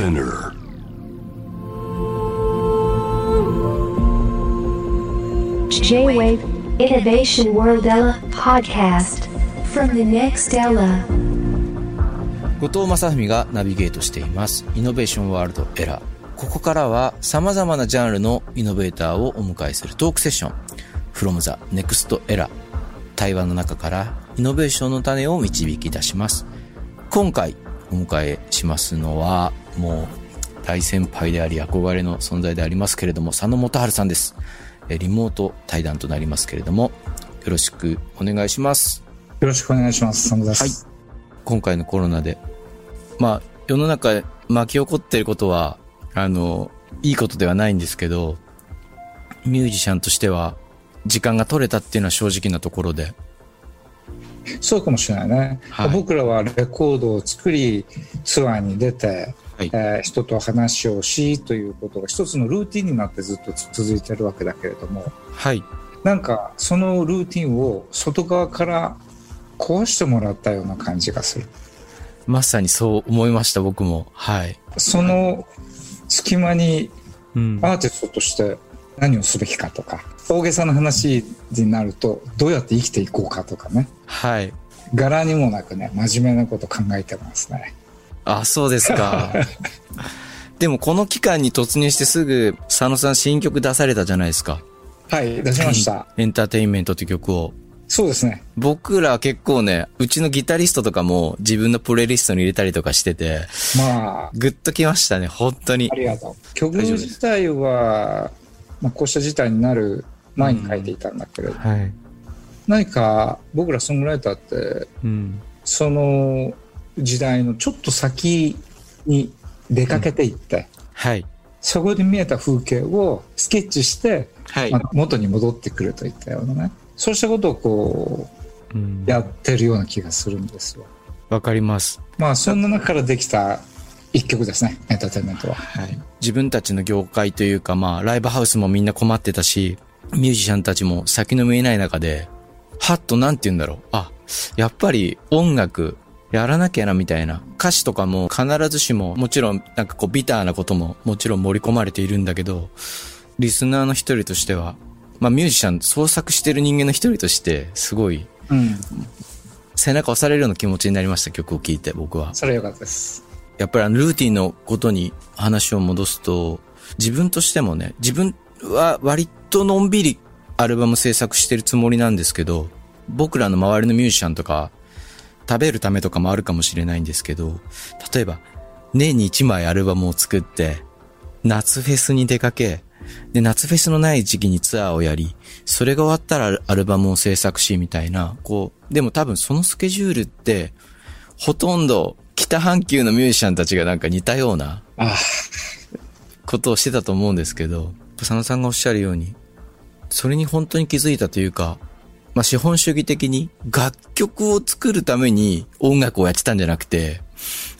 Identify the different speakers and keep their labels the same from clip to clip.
Speaker 1: Spinner.
Speaker 2: J-Wave Innovation World Ella podcast from the next Ella.
Speaker 3: 後藤正文がナビゲートしています。イノベーションワールドエラー。ここからは様々なジャンルのイノベーターをお迎えするトークセッション。from the next era。対話の中からイノベーションの種を導き出します。今回お迎えしますのは、もう大先輩であり憧れの存在でありますけれども、佐野元春さんです。えリモート対談となりますけれども、よろしくお願いします。
Speaker 4: よろしくお願いします。サムです。
Speaker 3: 今回のコロナで、まあ、世の中で巻き起こっていることは、あの、いいことではないんですけど、ミュージシャンとしては、時間が取れたっていうのは正直なところで、
Speaker 4: そうかもしれないね、
Speaker 3: はい
Speaker 4: 僕らはレコードを作り、ツアーに出て、
Speaker 3: はい
Speaker 4: えー人と話をしということが一つのルーティンになってずっと続いてるわけだけれども、
Speaker 3: はい。
Speaker 4: なんかそのルーティンを外側から壊してもらったような感じがする。
Speaker 3: まさにそう思いました、僕も。はい。
Speaker 4: その隙間に
Speaker 3: うん。
Speaker 4: アーティストとして何をすべきかとか、大げさな話になるとどうやって生きていこうかとかね。
Speaker 3: はい。
Speaker 4: 柄にもなくね、真面目なこと考えてますね。
Speaker 3: あ、そうですか。でもこの期間に突入してすぐ、佐野さん新曲出されたじゃないですか。
Speaker 4: はい、出しました。
Speaker 3: エンターテインメントという曲を。
Speaker 4: そうですね。
Speaker 3: 僕ら結構ね、うちのギタリストとかも自分のプレイリストに入れたりとかしてて、
Speaker 4: まあ、
Speaker 3: グッときましたね、本当に
Speaker 4: あ。りがとう。曲自体は、まあ、こうした事態になる前に書いていたんだけれど、
Speaker 3: はい。
Speaker 4: 何か僕らソングライターって、
Speaker 3: うん。
Speaker 4: その時代のちょっと先に出かけていって、
Speaker 3: はい。
Speaker 4: そこで見えた風景をスケッチして、
Speaker 3: はい
Speaker 4: まあ、元に戻ってくるといったようなね、そうしたことをこ
Speaker 3: うん
Speaker 4: う、やってるような気がするんですよ。
Speaker 3: わかります。
Speaker 4: まあ、そんな中からできた一曲ですね、エンターテインメントは。
Speaker 3: はい。自分たちの業界というか、まあ、ライブハウスもみんな困ってたし、ミュージシャンたちも先の見えない中で、はっとなんて言うんだろう。あ、やっぱり音楽、やらなきゃなみたいな。歌詞とかも必ずしも、もちろんなんかこうビターなことももちろん盛り込まれているんだけど、リスナーの一人としては、まあミュージシャン、創作してる人間の一人として、すごい
Speaker 4: うん。
Speaker 3: 背中押されるような気持ちになりました、曲を聴いて、僕は。
Speaker 4: それは良かったです。
Speaker 3: やっぱりあのルーティンのことに話を戻すと、自分としてもね、自分は割とのんびりアルバム制作してるつもりなんですけど、僕らの周りのミュージシャンとか、食べるためとかもあるかもしれないんですけど、例えば、年に1枚アルバムを作って、夏フェスに出かけ、で、夏フェスのない時期にツアーをやり、それが終わったらアルバムを制作し、みたいな、こう、でも多分そのスケジュールって、ほとんど北半球のミュージシャンたちがなんか似たような
Speaker 4: あ。
Speaker 3: ことをしてたと思うんですけど、佐野さんがおっしゃるように、それに本当に気づいたというか、まあ、資本主義的に楽曲を作るために音楽をやってたんじゃなくて、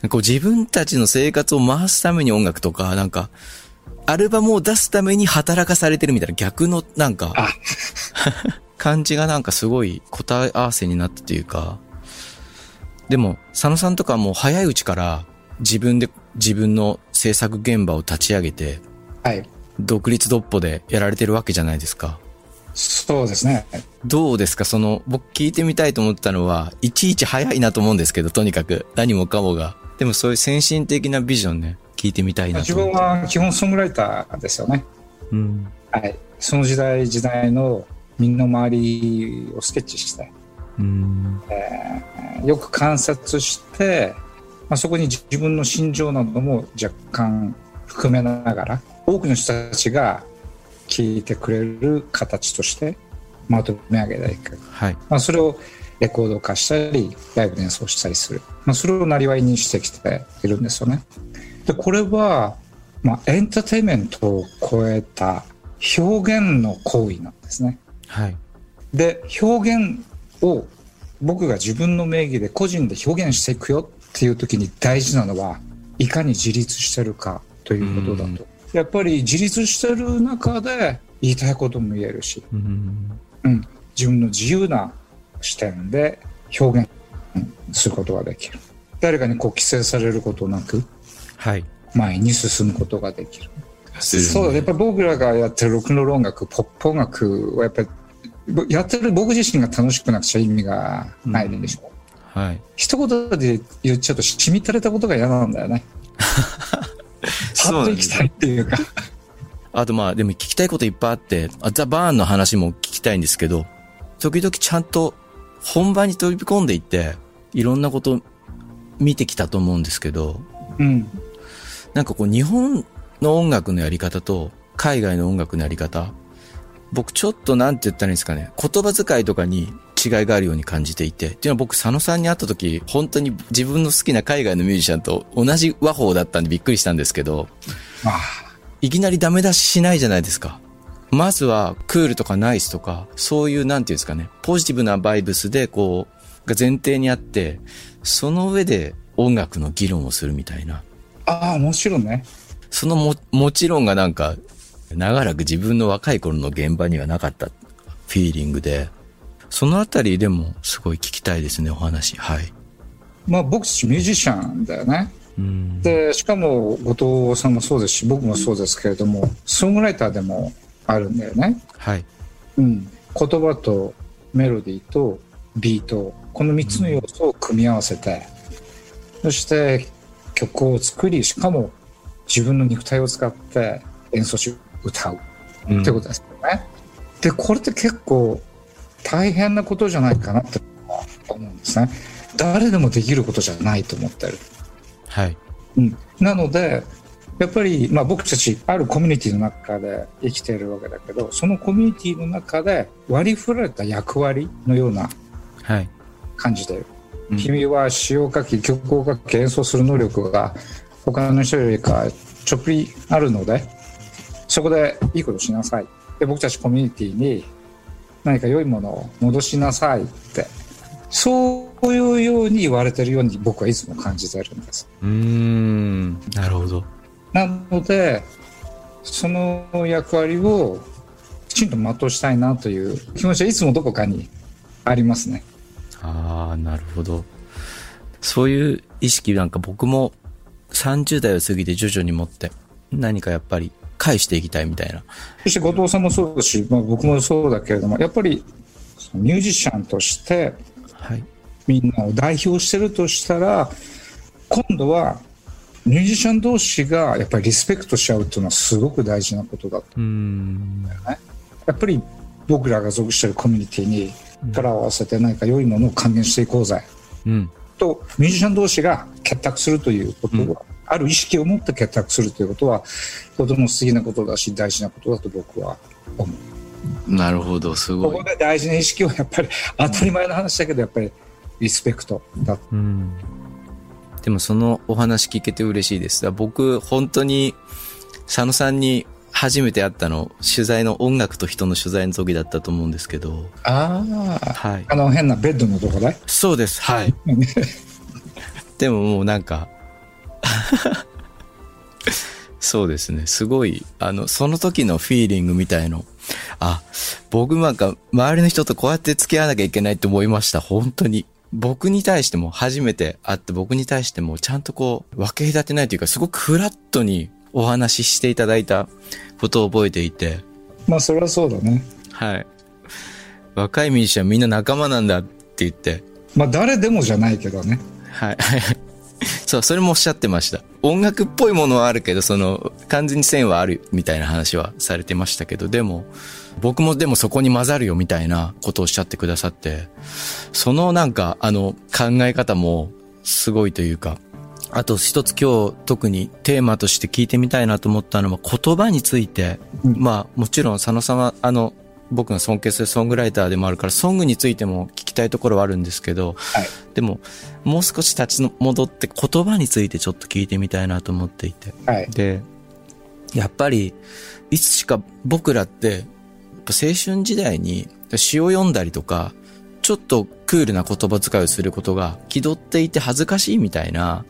Speaker 3: こう自分たちの生活を回すために音楽とか、なんか、アルバムを出すために働かされてるみたいな逆のなんか、
Speaker 4: あ
Speaker 3: 感じがなんかすごい答え合わせになったというか、でも、佐野さんとかはもう早いうちから自分で自分の制作現場を立ち上げて、
Speaker 4: はい。
Speaker 3: 独立独歩でやられてるわけじゃないですか。
Speaker 4: そうですね。
Speaker 3: どうですか？その、僕聞いてみたいと思ったのは、いちいち早いなと思うんですけど、とにかく、何もかもが。でもそういう先進的なビジョンね、聞いてみたいなと
Speaker 4: 自。分は基本ソングライターですよね。
Speaker 3: うん。
Speaker 4: はい。その時代時代のみんなの周りをスケッチして、
Speaker 3: うん。
Speaker 4: よく観察して、まあ、そこに自分の心情なども若干含めながら、多くの人たちが聞いてくれる形としてまとめ上げていく。
Speaker 3: はい。
Speaker 4: まあ、それをレコード化したり、ライブで演奏したりする。まあ、それをなりわいにしてきているんですよね。で、これは、まあ、エンターテインメントを超えた表現の行為なんですね。
Speaker 3: はい。
Speaker 4: で、表現を僕が自分の名義で個人で表現していくよっていう時に大事なのは、いかに自立してるかということだと。やっぱり自立してる中で言いたいことも言えるし、
Speaker 3: うん。
Speaker 4: うん、自分の自由な視点で表現することができる。誰かにこう規制されることなく、
Speaker 3: はい。
Speaker 4: 前に進むことができる。そう、やっぱり僕らがやってるロックンロール音楽、ポップ音楽はやっぱり、やってる僕自身が楽しくなくちゃ意味がないでしょ。
Speaker 3: うん、はい。
Speaker 4: 一言で言っちゃうと、しみったれたことが嫌なんだよね。パッと行きたいっていうか。
Speaker 3: あとまあ、でも聞きたいこといっぱいあって、ザ・バーンの話も聞きたいんですけど、時々ちゃんと本番に飛び込んでいって、いろんなこと見てきたと思うんですけど、
Speaker 4: うん。
Speaker 3: なんかこう日本の音楽のやり方と海外の音楽のやり方、僕ちょっとなんて言ったらいいんですかね、言葉遣いとかに違いがあるように感じていて、っていうのは僕佐野さんに会った時、本当に自分の好きな海外のミュージシャンと同じ和法だったんでびっくりしたんですけど、いきなりダメ出ししないじゃないですか。まずはクールとかナイスとか、そういうなんていうんですかね、ポジティブなバイブスでこう、が前提にあって、その上で音楽の議論をするみたいな。
Speaker 4: ああ、もちろんね。
Speaker 3: そのも、もちろんがなんか、長らく自分の若い頃の現場にはなかったフィーリングで、そのあたりでもすごい聞きたいですね、お話。はい。
Speaker 4: まあ僕たちミュージシャンだよね。で、しかも後藤さんもそうですし、僕もそうですけれども、ソングライターでもあるんだよね。
Speaker 3: はい。
Speaker 4: うん。言葉とメロディーとビート、この3つの要素を組み合わせて、そして曲を作り、しかも自分の肉体を使って演奏し、歌うってことですよね。うん、で、これって結構大変なことじゃないかなって思うんですね。誰でもできることじゃないと思ってる。
Speaker 3: はい。
Speaker 4: うん。なので、やっぱり、まあ、僕たちあるコミュニティの中で生きているわけだけどそのコミュニティの中で割り振られた役割のような感じで、はいうん、君は詩を書き曲を書き演奏する能力が他の人よりかちょっぴりあるのでそこでいいことしなさいで僕たちコミュニティに何か良いものを戻しなさいってそういうように言われてるように僕はいつも感じてるんです。
Speaker 3: うんなるほど。
Speaker 4: なのでその役割をきちんと全うしたいなという気持ちはいつもどこかにありますね。
Speaker 3: ああなるほど。そういう意識なんか僕も30代を過ぎて徐々に持って何かやっぱり返していきたいみたいな。
Speaker 4: そして後藤さんもそうだし、まあ、僕もそうだけれどもやっぱりミュージシャンとしてみんなを代表してるとしたら今度はミュージシャン同士がやっぱりリスペクトし合うっていうのはすごく大事なことだと。思うん。だよね。やっぱり僕らが属しているコミュニティに力を合わせて何か良いものを還元していこうぜ、
Speaker 3: うん、
Speaker 4: とミュージシャン同士が結託するということは、うん、ある意識を持って結託するということはとても素敵なことだし大事なことだと僕は思
Speaker 3: う。なるほどすご
Speaker 4: い。ここで大事な意識はやっぱり当たり前の話だけどやっぱりリスペクトだ。
Speaker 3: うんでもそのお話聞けて嬉しいです。僕、本当に、佐野さんに初めて会ったの、取材の音楽と人の取材の時だったと思うんですけど。
Speaker 4: ああ。はい。あの変なベッドのとこで？
Speaker 3: そうです。はい。でももうなんか そうですね。すごい、あの、その時のフィーリングみたいの。あ、僕なんか周りの人とこうやって付き合わなきゃいけないって思いました。本当に。僕に対しても初めて会って僕に対してもちゃんとこう分け隔てないというかすごくフラットにお話ししていただいたことを覚えていて。
Speaker 4: まあそれはそうだね。
Speaker 3: はい。若いミュージシャンみんな仲間なんだって言って。
Speaker 4: まあ誰でもじゃないけどね。
Speaker 3: はい。そう、それもおっしゃってました。音楽っぽいものはあるけど、その、完全に線はあるみたいな話はされてましたけど、でも、僕もでもそこに混ざるよみたいなことをおっしゃってくださって、そのなんか、あの、考え方もすごいというか、あと一つ今日特にテーマとして聞いてみたいなと思ったのは言葉について、うん、まあもちろん佐野さんはあの僕が尊敬するソングライターでもあるからソングについても聞きたいところはあるんですけど、はい、でももう少し立ち戻って言葉についてちょっと聞いてみたいなと思っていて、
Speaker 4: はい、
Speaker 3: でやっぱりいつしか僕らって青春時代に詩を読んだりとか、ちょっとクールな言葉遣いをすることが気取っていて恥ずかしいみたいな、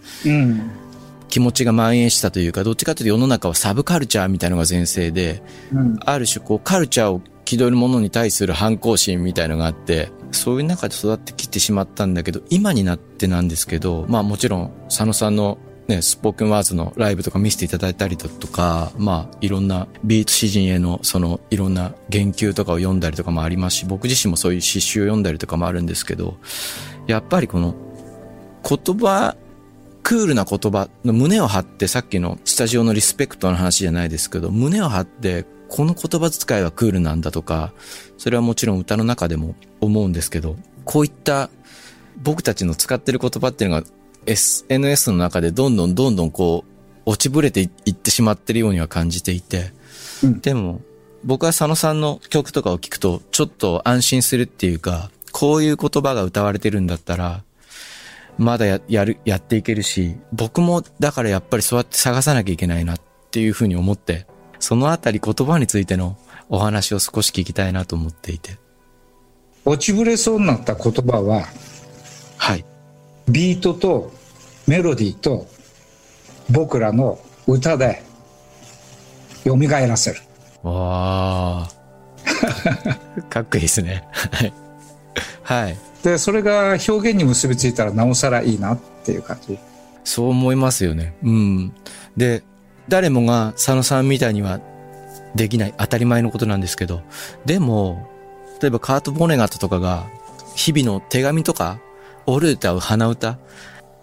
Speaker 3: 気持ちが蔓延したというか、どっちかというと世の中はサブカルチャーみたいなのが全盛で、うん、ある種こうカルチャーを気取るものに対する反抗心みたいのがあって、そういう中で育ってきてしまったんだけど、今になってなんですけど、まあもちろん佐野さんのね、スポークンワーズのライブとか見せていただいたりだとか、まあ、いろんなビート詩人への、その、いろんな言及とかを読んだりとかもありますし、僕自身もそういう詩集を読んだりとかもあるんですけど、やっぱりこの、言葉、クールな言葉の胸を張って、さっきのスタジオのリスペクトの話じゃないですけど、胸を張って、この言葉遣いはクールなんだとか、それはもちろん歌の中でも思うんですけど、こういった僕たちの使ってる言葉っていうのが SNS の中でどんどんどんどんこう、落ちぶれていってしまってるようには感じていて、うん、でも、僕は佐野さんの曲とかを聞くと、ちょっと安心するっていうか、こういう言葉が歌われてるんだったら、まだや、やる、やっていけるし、僕もだからやっぱりそうやって探さなきゃいけないなっていうふうに思って、そのあたり言葉についてのお話を少し聞きたいなと思っていて。
Speaker 4: 落ちぶれそうになった言葉は、
Speaker 3: はい。
Speaker 4: ビートとメロディーと僕らの歌で蘇らせる。
Speaker 3: わあ。かっこいいですね。はい。はい。
Speaker 4: で、それが表現に結びついたらなおさらいいなっていう感じ。
Speaker 3: そう思いますよね。うん。で、誰もが佐野さんみたいにはできない当たり前のことなんですけど、でも、例えばカート・ボネガットとかが日々の手紙とか折る歌う鼻歌、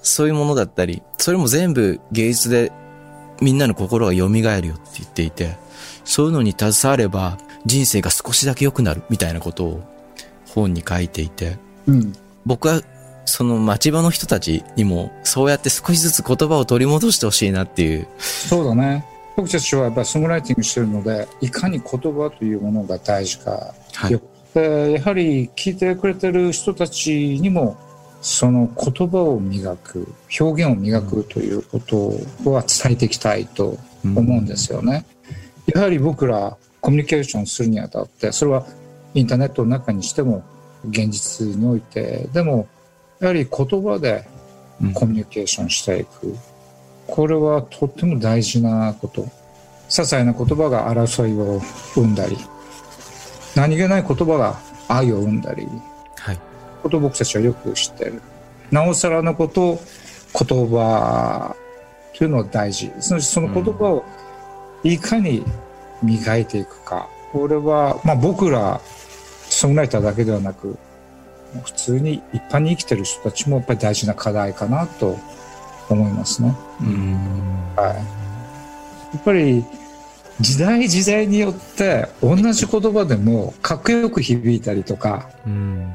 Speaker 3: そういうものだったり、それも全部芸術でみんなの心が蘇るよって言っていて、そういうのに携われば人生が少しだけ良くなるみたいなことを本に書いていて、
Speaker 4: うん、
Speaker 3: 僕はその町場の人たちにもそうやって少しずつ言葉を取り戻してほしいなっていう。
Speaker 4: そうだね。僕たちはやっぱりソングライティングしてるので、いかに言葉というものが大事か。はい、やはり聞いてくれてる人たちにもその言葉を磨く表現を磨くということは伝えていきたいと思うんですよね。やはり僕らコミュニケーションするにあたってそれはインターネットの中にしても現実においてでもやはり言葉でコミュニケーションしていく、これはとっても大事なこと些細な言葉が争いを生んだり何気ない言葉が愛を生んだりことを僕たちはよく知ってる。なおさらのこと、言葉というのは大事。そのその言葉をいかに磨いていくか。これは、まあ僕ら、ソングライターだけではなく、普通に一般に生きてる人たちもやっぱり大事な課題かなと思いますね。はい。やっぱり時代時代によって同じ言葉でもかっこよく響いたりとか、
Speaker 3: うん。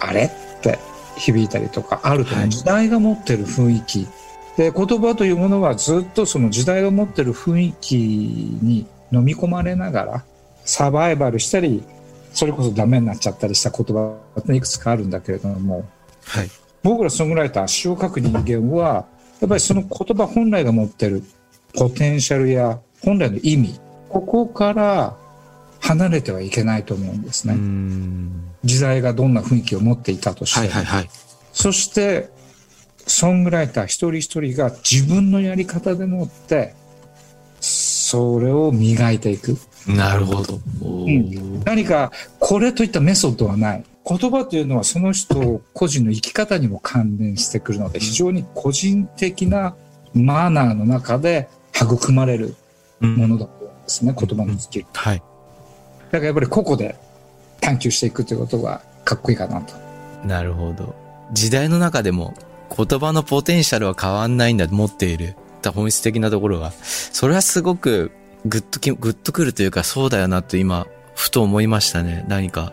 Speaker 4: あれって響いたりとかあると思う、時代が持ってる雰囲気。で言葉というものはずっとその時代が持ってる雰囲気に飲み込まれながらサバイバルしたりそれこそダメになっちゃったりした言葉っていくつかあるんだけれども、
Speaker 3: はい、
Speaker 4: 僕らソングライター詩を書く人間はやっぱりその言葉本来が持ってるポテンシャルや本来の意味ここから離れてはいけないと思うんですね。時代がどんな雰囲気を持っていたとして、はいはいはい、そしてソングライター一人一人が自分のやり方でもってそれを磨いていく。
Speaker 3: なるほど、
Speaker 4: うん、何かこれといったメソッドはない。言葉というのはその人個人の生き方にも関連してくるので非常に個人的なマナーの中で育まれるものだと思うんですね、うん、言葉のスキル。
Speaker 3: はい。
Speaker 4: だからやっぱり個々で探求していくということがかっこいいかなと。
Speaker 3: なるほど。時代の中でも言葉のポテンシャルは変わんないんだ、持っている。本質的なところが。それはすごくグッとき、グッとくるというかそうだよなと今、ふと思いましたね。何か。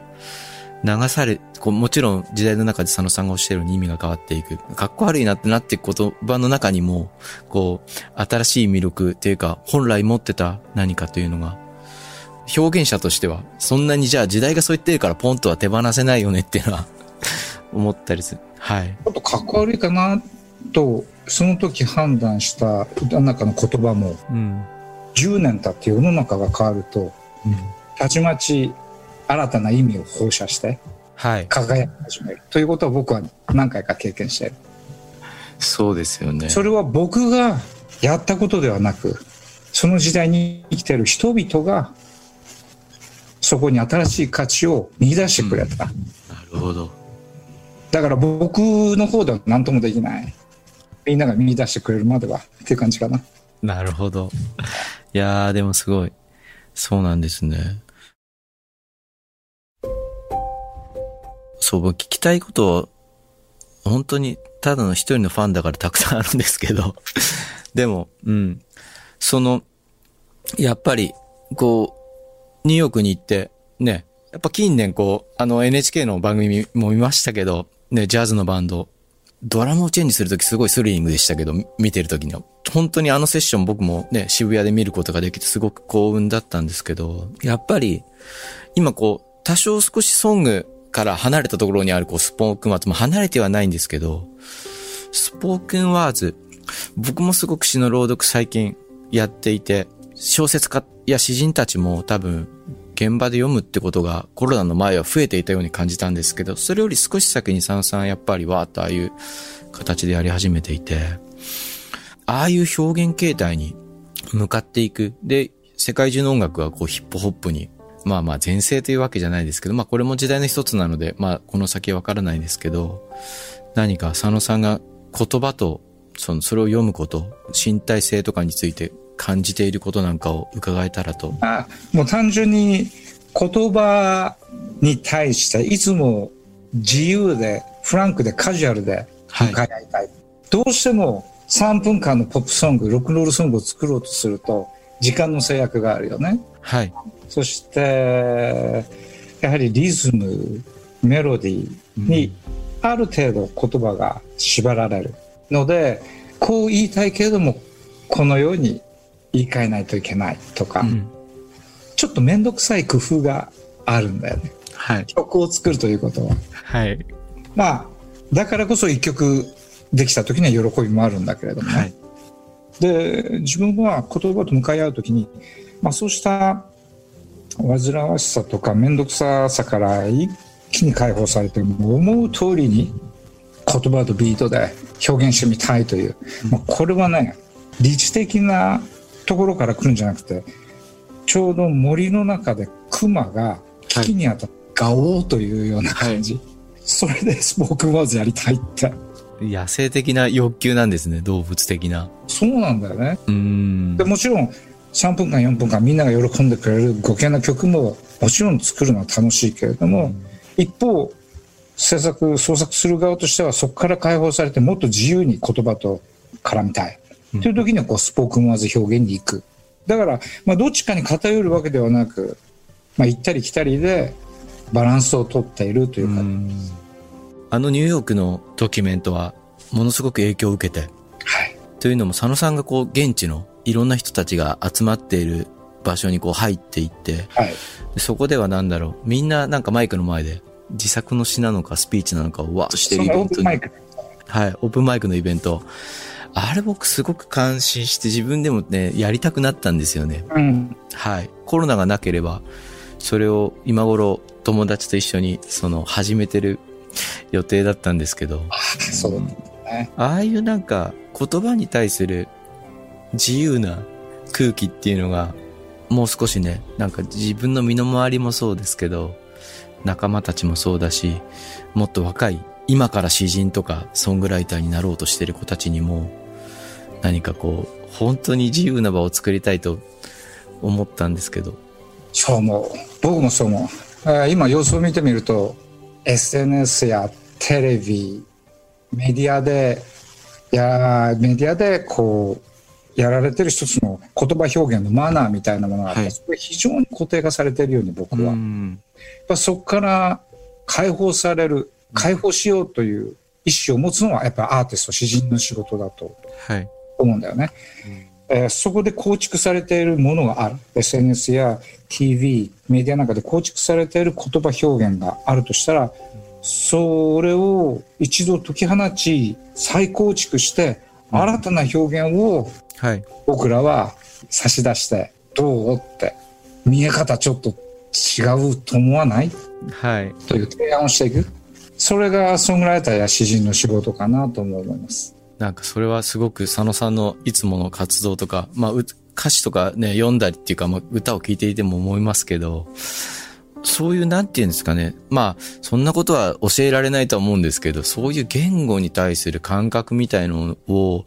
Speaker 3: 流され、こうもちろん時代の中で佐野さんがおっしゃるように意味が変わっていく。かっこ悪いなってなっていく言葉の中にも、こう、新しい魅力っていうか、本来持ってた何かというのが表現者としては、そんなにじゃあ時代がそう言ってるからポンとは手放せないよねっていうのは 思ったりする。はい。
Speaker 4: ちょっとかっこ悪いかなと、その時判断した中の言葉も、うん、10年経って世の中が変わると、うん、たちまち新たな意味を放射して、
Speaker 3: はい。
Speaker 4: 輝き始める。ということは僕は何回か経験している。
Speaker 3: そうですよね。
Speaker 4: それは僕がやったことではなく、その時代に生きている人々がそこに新しい価値を見出してくれた、うん、
Speaker 3: なるほど
Speaker 4: だから僕の方では何ともできないみんなが見出してくれるまではっていう感じかな。
Speaker 3: なるほど。いやー、でもすごい。そうなんですね。そう、僕聞きたいことを、本当にただの一人のファンだからたくさんあるんですけど、でも、うん。その、やっぱり、こう、ニューヨークに行って、ね、やっぱ近年こう、あの NHK の番組も見ましたけど、ね、ジャズのバンド、ドラムをチェンジするときすごいスリリングでしたけど、見てるときには。本当にあのセッション僕もね、渋谷で見ることができてすごく幸運だったんですけど、やっぱり、今こう、多少少しソングから離れたところにあるこう、スポークンワーズも離れてはないんですけど、スポークンワーズ、僕もすごく詩の朗読最近やっていて、小説家や詩人たちも多分、現場で読むってことがコロナの前は増えていたように感じたんですけど、それより少し先にさんさんやっぱりわーっとああいう形でやり始めていて、ああいう表現形態に向かっていく。で、世界中の音楽がこうヒップホップに、まあまあ前世というわけじゃないですけど、まあこれも時代の一つなので、まあこの先わからないですけど、何か佐野さんが言葉と、その、それを読むこと、身体性とかについて感じていることなんかを伺えたらと。
Speaker 4: あもう単純に言葉に対していつも自由でフランクでカジュアルで
Speaker 3: はい
Speaker 4: 向かい合いたい、どうしても3分間のポップソングロックンロールソングを作ろうとすると時間の制約があるよね
Speaker 3: はい。
Speaker 4: そしてやはりリズムメロディーにある程度言葉が縛られるのでこう言いたいけれどもこのように言い換えないといけないとか、
Speaker 3: うん。
Speaker 4: ちょっと面倒くさい工夫があるんだよね。
Speaker 3: はい。
Speaker 4: 曲を作るということは。
Speaker 3: はい。
Speaker 4: まあ、だからこそ一曲できた時には喜びもあるんだけれどもね。
Speaker 3: はい。
Speaker 4: で、自分は言葉と向かい合う時に、まあそうした煩わしさとか面倒くささから一気に解放されて、思う通りに言葉とビートで表現してみたいという、まあこれはね、理知的なところから来るんじゃなくて、ちょうど森の中で熊が木に当たってガオーというような感じ。それでスポークンワーズやりたいって。
Speaker 3: 野生的な欲求なんですね、動物的な。
Speaker 4: そうなんだよね。
Speaker 3: うーん
Speaker 4: で。もちろん3分間4分間みんなが喜んでくれるご機嫌な曲ももちろん作るのは楽しいけれども、一方制作創作する側としてはそこから解放されてもっと自由に言葉と絡みたい、という時にはこうスポークンワーズ表現に行く。だから、まあ、どっちかに偏るわけではなく、まあ、行ったり来たりでバランスをとっているというか、
Speaker 3: あのニューヨークのドキュメントはものすごく影響を受けて、
Speaker 4: はい。
Speaker 3: というのも佐野さんがこう現地のいろんな人たちが集まっている場所にこう入っていって、
Speaker 4: はい。
Speaker 3: でそこではなんだろう、みんななんかマイクの前で自作の詩なのかスピーチなのかをわーっとしてる。イベントに
Speaker 4: オープンマイク。
Speaker 3: はい、オープンマイクのイベント。あれ僕すごく感心して自分でもね、やりたくなったんですよね。
Speaker 4: うん
Speaker 3: はい。コロナがなければ、それを今頃友達と一緒にその始めてる予定だったんですけど、
Speaker 4: そうだね
Speaker 3: ああいうなんか言葉に対する自由な空気っていうのが、もう少しね、なんか自分の身の回りもそうですけど、仲間たちもそうだし、もっと若い、今から詩人とかソングライターになろうとしてる子たちにも、何かこう、本当に自由な場を作りたいと思ったんですけど。
Speaker 4: そう思う僕もそう思うえー今様子を見てみると SNS やテレビメディアでいやメディアでこうやられてる一つの言葉表現のマナーみたいなものがあって、
Speaker 3: はい
Speaker 4: それ非常に固定化されているように僕は、やっ
Speaker 3: ん。
Speaker 4: ぱそこから解放される解放しようという意思を持つのはやっぱアーティスト詩人の仕事だと
Speaker 3: はい。
Speaker 4: 思うんだよね。えーそこで構築されているものがある SNS や TV メディアなんかで構築されている言葉表現があるとしたらそれを一度解き放ち再構築して新たな表現を
Speaker 3: はい。
Speaker 4: 僕らは差し出してどうって見え方ちょっと違うと思わない？
Speaker 3: はい。
Speaker 4: という提案をしていくそれがソングライターや詩人の仕事かなとも思います。
Speaker 3: なんかそれはすごく佐野さんのいつもの活動とか、まあう歌詞とかね、読んだりっていうか、まあ、歌を聴いていても思いますけど、そういう、なんていうんですかね。まあ、そんなことは教えられないとは思うんですけど、そういう言語に対する感覚みたいのを、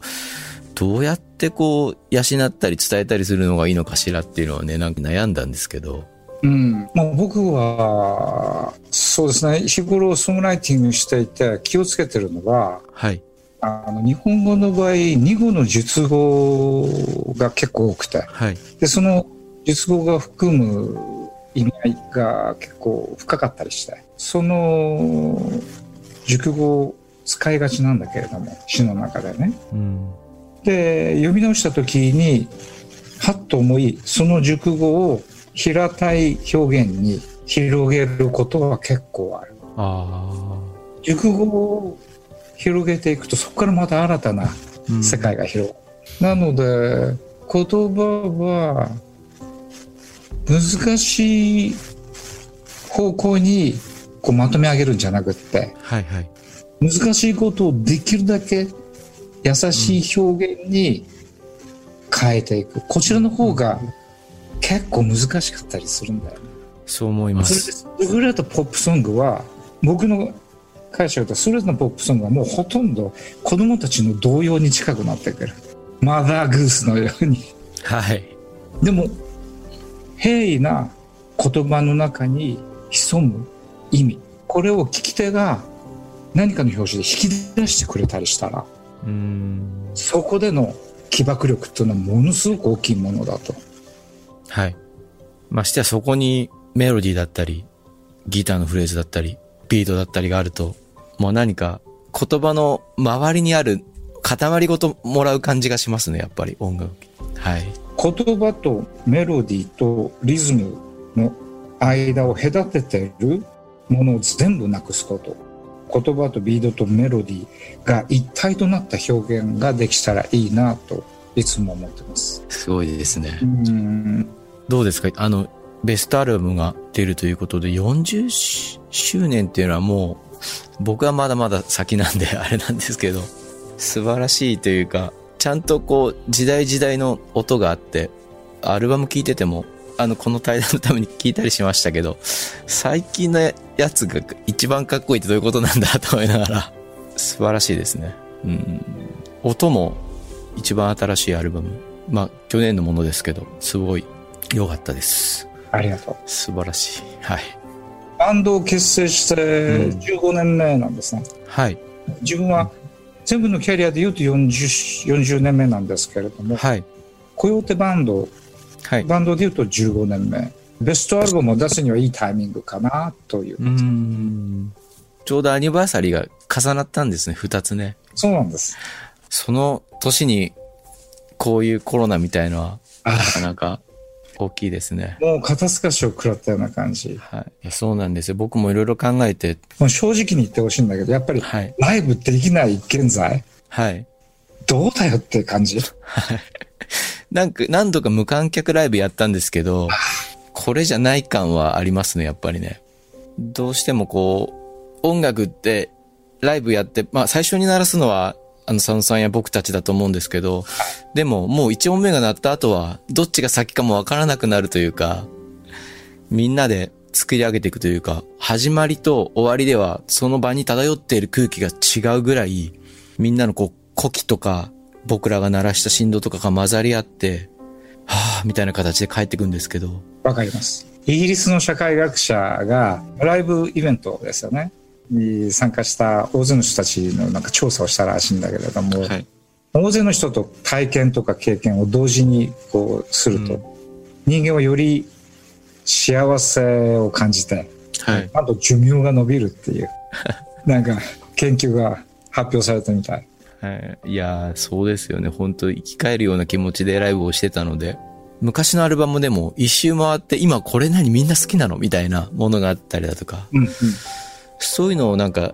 Speaker 3: どうやってこう、養ったり伝えたりするのがいいのかしらっていうのはね、なんか悩んだんですけど。
Speaker 4: うんまあ、僕はそうですね日頃ソングライティングしていて気をつけてるのは
Speaker 3: はい。
Speaker 4: あの日本語の場合二語の述語が結構多くて。
Speaker 3: はい。
Speaker 4: でその述語が含む意味合いが結構深かったりして。その熟語を使いがちなんだけれども詩の中でね。
Speaker 3: うん。
Speaker 4: で読み直した時にはっと思いその熟語を平たい表現に広げることは結構ある。
Speaker 3: あ
Speaker 4: 熟語を広げていくとそこからまた新たな世界が広がる、なので言葉は難しい方向にこうまとめ上げるんじゃなくって
Speaker 3: はいはい。
Speaker 4: 難しいことをできるだけ優しい表現に変えていく、こちらの方が結構難しかったりするんだよね。
Speaker 3: そう思いま。
Speaker 4: それで優れたポップソングは僕の解釈と優れたポップソングはもうほとんど子供たちの童謡に近くなってくる。マザーグースのように。
Speaker 3: はい。
Speaker 4: でも平易な言葉の中に潜む意味これを聞き手が何かの表紙で引き出してくれたりしたら
Speaker 3: うん。
Speaker 4: そこでの起爆力っていうのはものすごく大きいものだと。
Speaker 3: はい。ましてやそこにメロディーだったり、ギターのフレーズだったり、ビートだったりがあると、もう何か言葉の周りにある塊ごともらう感じがしますね、やっぱり音楽。はい。
Speaker 4: 言葉とメロディーとリズムの間を隔ててるものを全部なくすこと言葉とビートとメロディーが一体となった表現ができたらいいなといつも思ってます
Speaker 3: すごいですね
Speaker 4: う。ん
Speaker 3: どうですか？あの、ベストアルバムが出るということで、40周年っていうのはもう、僕はまだまだ先なんで あれなんですけど、素晴らしいというか、ちゃんとこう、時代時代の音があって、アルバム聴いてても、あの、この対談のために聞いたりしましたけど、最近のやつが一番かっこいいってどういうことなんだと思いながら、素晴らしいですね。うん。音も一番新しいアルバム。まあ、去年のものですけど、すごい良かったです。
Speaker 4: ありがとう
Speaker 3: 素晴らしい。はい。
Speaker 4: バンドを結成して
Speaker 3: うん
Speaker 4: 15年目なんですね、
Speaker 3: はい。
Speaker 4: 自分は全部のキャリアで言うと 40, 40年目なんですけれども
Speaker 3: はい。
Speaker 4: コヨーテバンド
Speaker 3: はい。
Speaker 4: バンドで言うと15年目ベストアルバムを出すにはいいタイミングかなという、
Speaker 3: う。ちょうどアニバーサリーが重なったんですね、二つね。
Speaker 4: そうなんです
Speaker 3: その年に、こういうコロナみたいのは、
Speaker 4: あ
Speaker 3: なかなか大きいですね。
Speaker 4: もう肩透かしを食らったような感じ
Speaker 3: はい。そうなんですよ。僕もいろいろ考えて、
Speaker 4: もう正直に言ってほしいんだけどやっぱり
Speaker 3: はい。
Speaker 4: ライブできない現在
Speaker 3: はい。
Speaker 4: どうだよって感じ？
Speaker 3: なんか、何度か無観客ライブやったんですけど、これじゃない感はありますね、やっぱりね。どうしてもこう、音楽って、ライブやって、まあ最初に鳴らすのは、あの、佐野さんや僕たちだと思うんですけど、でももう一音目が鳴った後は、どっちが先かもわからなくなるというか、みんなで作り上げていくというか、始まりと終わりでは、その場に漂っている空気が違うぐらい、みんなのこう、呼気とか、僕らが鳴らした振動とかが混ざり合って、はぁ、みたいな形で帰ってくんですけど、
Speaker 4: わかります。イギリスの社会学者がライブイベントですよね。に参加した大勢の人たちのなんか調査をしたらしいんだけれども、
Speaker 3: はい。
Speaker 4: 大勢の人と体験とか経験を同時にこうすると、
Speaker 3: うん
Speaker 4: 人間はより幸せを感じて
Speaker 3: はい。
Speaker 4: あと寿命が伸びるっていう なんか研究が発表されたみたい
Speaker 3: はい。いやー、そうですよね。本当生き返るような気持ちでライブをしてたので、昔のアルバムでも一周回って、今これ何みんな好きなのみたいなものがあったりだとか、
Speaker 4: うんうん
Speaker 3: そういうのをなんか、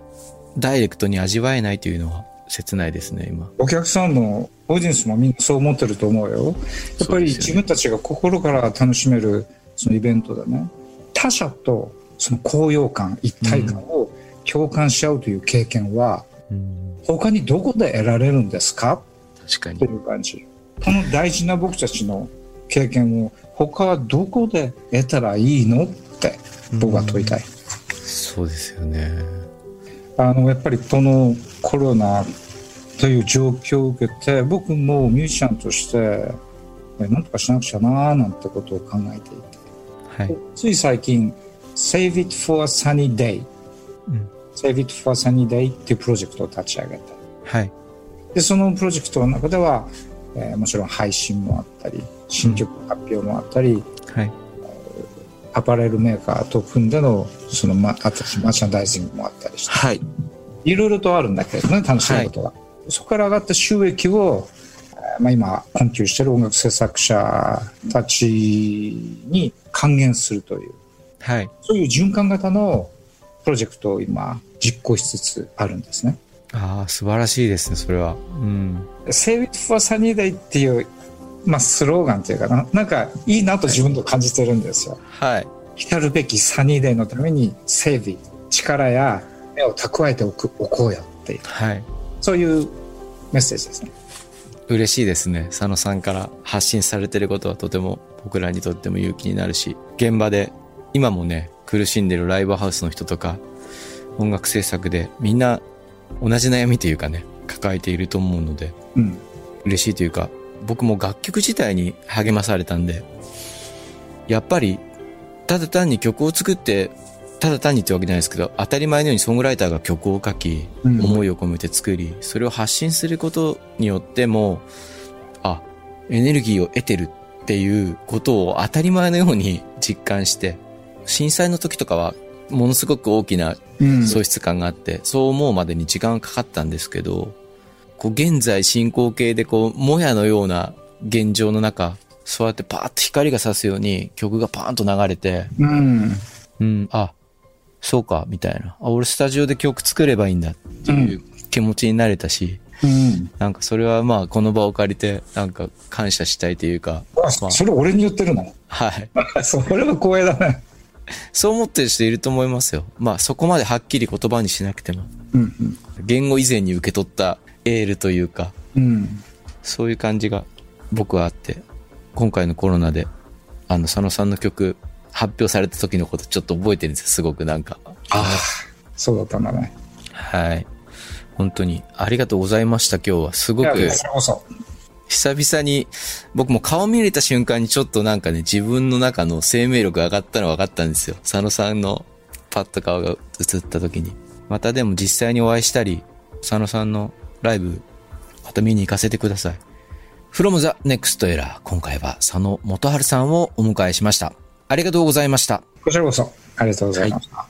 Speaker 3: ダイレクトに味わえないというのは切ないですね、今。
Speaker 4: お客さんもオーディエンスもみんなそう思ってると思うよやっぱり自分たちが心から楽しめるそのイベントでね他者とその高揚感一体感を共感し合うという経験は
Speaker 3: うん。
Speaker 4: 他にどこで得られるんですか？
Speaker 3: 確かに
Speaker 4: と。いう感じこの大事な僕たちの経験を他はどこで得たらいいの？って僕は問いたい。
Speaker 3: そうですよね。
Speaker 4: あのやっぱりこのコロナという状況を受けて僕もミュージシャンとしてえなんとかしなくちゃなーなんてことを考えていて
Speaker 3: はい。
Speaker 4: つい最近「Save It for a Sunny Day」
Speaker 3: うん「
Speaker 4: Save It for a Sunny Day」っていうプロジェクトを立ち上げた
Speaker 3: はい。
Speaker 4: でそのプロジェクトの中では、えーもちろん配信もあったり新曲発表もあったり、
Speaker 3: はい。
Speaker 4: アパレルメーカーと組んでのその、ま、私マーチャンダイジングもあったりして
Speaker 3: はい。
Speaker 4: いろいろとあるんだけれどね楽しいことが、そこから上がった収益を、えーまあ、今困窮している音楽制作者たちに還元するという
Speaker 3: はい。
Speaker 4: そういう循環型のプロジェクトを今実行しつつあるんですね。
Speaker 3: ああ、素晴らしいですね、それは。うん。
Speaker 4: Save it for sunny day っていう、まあ、スローガンっていうかななんかいいなと自分と感じてるんですよ。
Speaker 3: はい。
Speaker 4: 来るべきサニーデーのために Save it 力や目を蓄えておくおこうよっていう
Speaker 3: はい。
Speaker 4: そういうメッセージですね。
Speaker 3: 嬉しいですね。佐野さんから発信されてることはとても僕らにとっても勇気になるし、現場で今もね、苦しんでるライブハウスの人とか、音楽制作でみんな同じ悩みというかね、抱えていると思うので、
Speaker 4: うん
Speaker 3: 嬉しいというか、僕も楽曲自体に励まされたんで、やっぱり、ただ単に曲を作って、ただ単にってわけじゃないですけど、当たり前のようにソングライターが曲を書き、
Speaker 4: うん。
Speaker 3: 思いを込めて作り、それを発信することによっても、あ、エネルギーを得てるっていうことを当たり前のように実感して、震災の時とかは、ものすごく大きな
Speaker 4: うん。
Speaker 3: 喪失感があって、そう思うまでに時間がかかったんですけど、こう現在進行形でこう、もやのような現状の中、そうやってパーッと光が差すように曲がパーンと流れて、
Speaker 4: うん
Speaker 3: うん、あ、そうか、みたいな。あ、俺スタジオで曲作ればいいんだっていう気持ちになれたし、
Speaker 4: うん
Speaker 3: なんかそれはまあこの場を借りて、なんか感謝したいというか、
Speaker 4: あ
Speaker 3: まあ
Speaker 4: それ俺に言ってるの？
Speaker 3: はい。
Speaker 4: それは光栄だね。
Speaker 3: そう思ってる人いると思いますよ。まあそこまではっきり言葉にしなくても、
Speaker 4: うん
Speaker 3: 言語以前に受け取ったエールというか、
Speaker 4: うん
Speaker 3: そういう感じが僕はあって、今回のコロナで、あの、佐野さんの曲発表された時のことちょっと覚えてるんですよ、すごくなんか。
Speaker 4: ああそうだったんだね。
Speaker 3: はい。本当にありがとうございました、今日は。すごく。久々に、僕も顔見れた瞬間にちょっとなんかね、自分の中の生命力が上がったの分かったんですよ。佐野さんのパッと顔が映った時に。またでも実際にお会いしたり、佐野さんのライブ、また見に行かせてください。From the Next、今回は佐野元春さんをお迎えしました。ありがとうございました。
Speaker 4: こちらこそ、ありがとうございました。